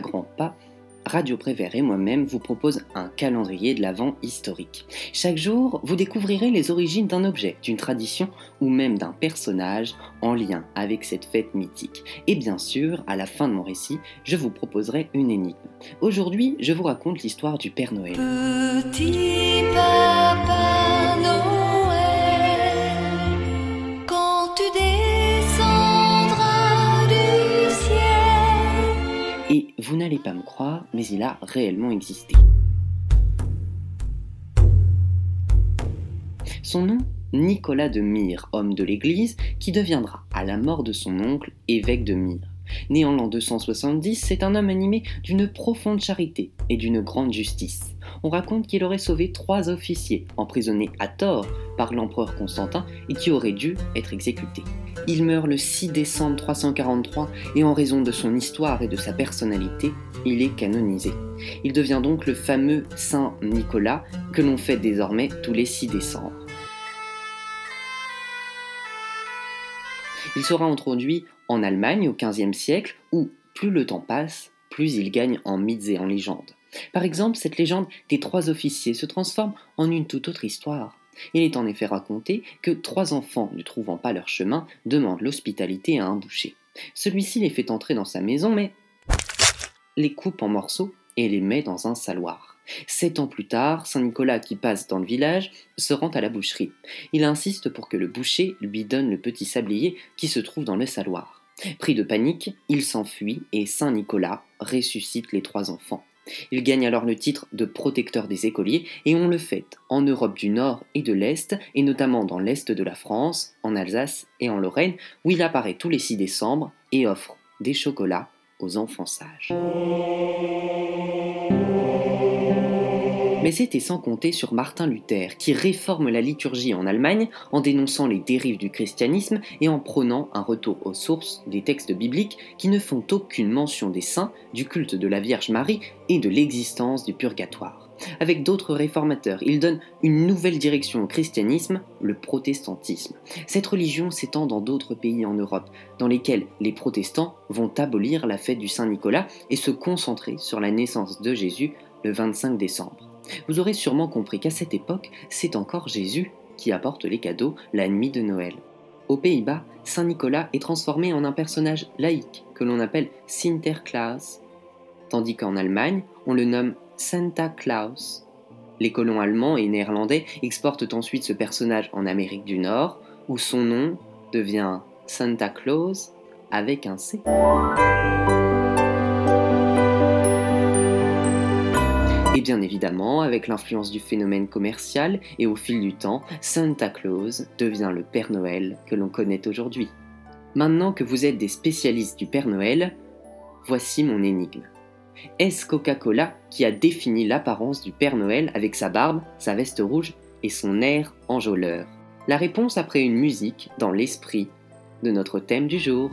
Grands pas, Radio Prévert et moi-même vous propose un calendrier de l'Avent historique. Chaque jour, vous découvrirez les origines d'un objet, d'une tradition ou même d'un personnage en lien avec cette fête mythique. Et bien sûr, à la fin de mon récit, je vous proposerai une énigme. Aujourd'hui, je vous raconte l'histoire du Père Noël. Vous n'allez pas me croire, mais il a réellement existé. Son nom Nicolas de Myre, homme de l'Église, qui deviendra, à la mort de son oncle, évêque de Myre. Né en l'an 270, c'est un homme animé d'une profonde charité et d'une grande justice. On raconte qu'il aurait sauvé trois officiers, emprisonnés à tort par l'empereur Constantin et qui auraient dû être exécutés. Il meurt le 6 décembre 343 et en raison de son histoire et de sa personnalité, il est canonisé. Il devient donc le fameux Saint Nicolas que l'on fête désormais tous les 6 décembre. Il sera introduit en Allemagne au XVe siècle où, plus le temps passe, plus il gagne en mythes et en légendes. Par exemple, cette légende des trois officiers se transforme en une toute autre histoire. Il est en effet raconté que trois enfants, ne trouvant pas leur chemin, demandent l'hospitalité à un boucher. Celui-ci les fait entrer dans sa maison, mais les coupe en morceaux et les met dans un saloir. Sept ans plus tard, Saint Nicolas, qui passe dans le village, se rend à la boucherie. Il insiste pour que le boucher lui donne le petit sablier qui se trouve dans le saloir. Pris de panique, il s'enfuit et Saint Nicolas ressuscite les trois enfants. Il gagne alors le titre de protecteur des écoliers et on le fête en Europe du Nord et de l'Est, et notamment dans l'Est de la France, en Alsace et en Lorraine, où il apparaît tous les 6 décembre et offre des chocolats aux enfants sages. Mais c'était sans compter sur Martin Luther, qui réforme la liturgie en Allemagne en dénonçant les dérives du christianisme et en prônant un retour aux sources des textes bibliques qui ne font aucune mention des saints, du culte de la Vierge Marie et de l'existence du purgatoire. Avec d'autres réformateurs, il donne une nouvelle direction au christianisme, le protestantisme. Cette religion s'étend dans d'autres pays en Europe, dans lesquels les protestants vont abolir la fête du Saint Nicolas et se concentrer sur la naissance de Jésus le 25 décembre. Vous aurez sûrement compris qu'à cette époque, c'est encore Jésus qui apporte les cadeaux la nuit de Noël. Aux Pays-Bas, Saint Nicolas est transformé en un personnage laïque que l'on appelle Sinterklaas, tandis qu'en Allemagne, on le nomme Santa Claus. Les colons allemands et néerlandais exportent ensuite ce personnage en Amérique du Nord, où son nom devient Santa Claus avec un C. Et bien évidemment, avec l'influence du phénomène commercial et au fil du temps, Santa Claus devient le Père Noël que l'on connaît aujourd'hui. Maintenant que vous êtes des spécialistes du Père Noël, voici mon énigme. Est-ce Coca-Cola qui a défini l'apparence du Père Noël avec sa barbe, sa veste rouge et son air enjôleur? La réponse après une musique dans l'esprit de notre thème du jour.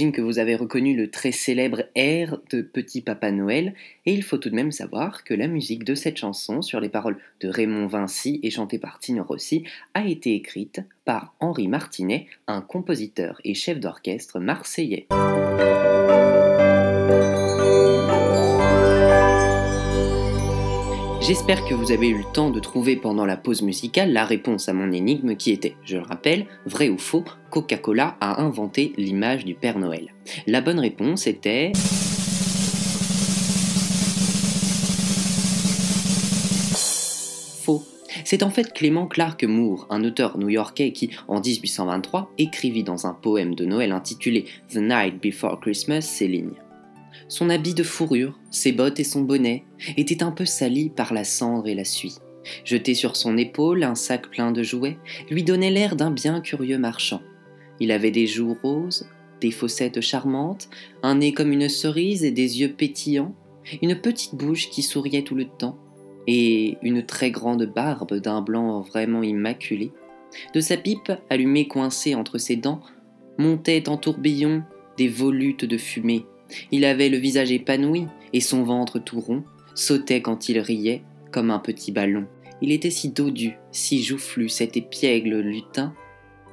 Que vous avez reconnu le très célèbre air de Petit Papa Noël, et il faut tout de même savoir que la musique de cette chanson, sur les paroles de Raymond Vinci et chantée par Tino Rossi, a été écrite par Henri Martinet, un compositeur et chef d'orchestre marseillais. J'espère que vous avez eu le temps de trouver pendant la pause musicale la réponse à mon énigme qui était, je le rappelle, vrai ou faux, Coca-Cola a inventé l'image du Père Noël. La bonne réponse était... Faux. C'est en fait Clément Clark Moore, un auteur new-yorkais qui, en 1823, écrivit dans un poème de Noël intitulé The Night Before Christmas ces lignes. Son habit de fourrure, ses bottes et son bonnet étaient un peu salis par la cendre et la suie. Jeté sur son épaule un sac plein de jouets lui donnait l'air d'un bien curieux marchand. Il avait des joues roses, des fossettes charmantes, un nez comme une cerise et des yeux pétillants, une petite bouche qui souriait tout le temps, et une très grande barbe d'un blanc vraiment immaculé. De sa pipe, allumée coincée entre ses dents, montaient en tourbillon des volutes de fumée il avait le visage épanoui et son ventre tout rond sautait quand il riait comme un petit ballon. Il était si dodu, si joufflu, cet épiègle lutin,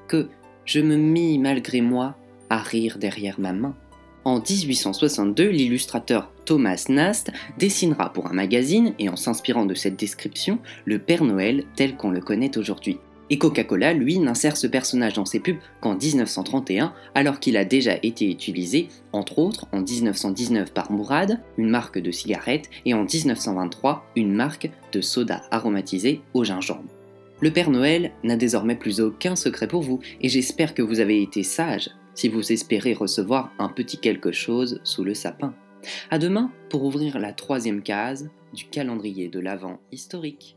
que je me mis malgré moi à rire derrière ma main. En 1862, l'illustrateur Thomas Nast dessinera pour un magazine, et en s'inspirant de cette description, le Père Noël tel qu'on le connaît aujourd'hui. Et Coca-Cola, lui, n'insère ce personnage dans ses pubs qu'en 1931, alors qu'il a déjà été utilisé, entre autres, en 1919 par Mourad, une marque de cigarettes, et en 1923, une marque de soda aromatisé au gingembre. Le Père Noël n'a désormais plus aucun secret pour vous, et j'espère que vous avez été sage si vous espérez recevoir un petit quelque chose sous le sapin. A demain pour ouvrir la troisième case du calendrier de l'Avent historique.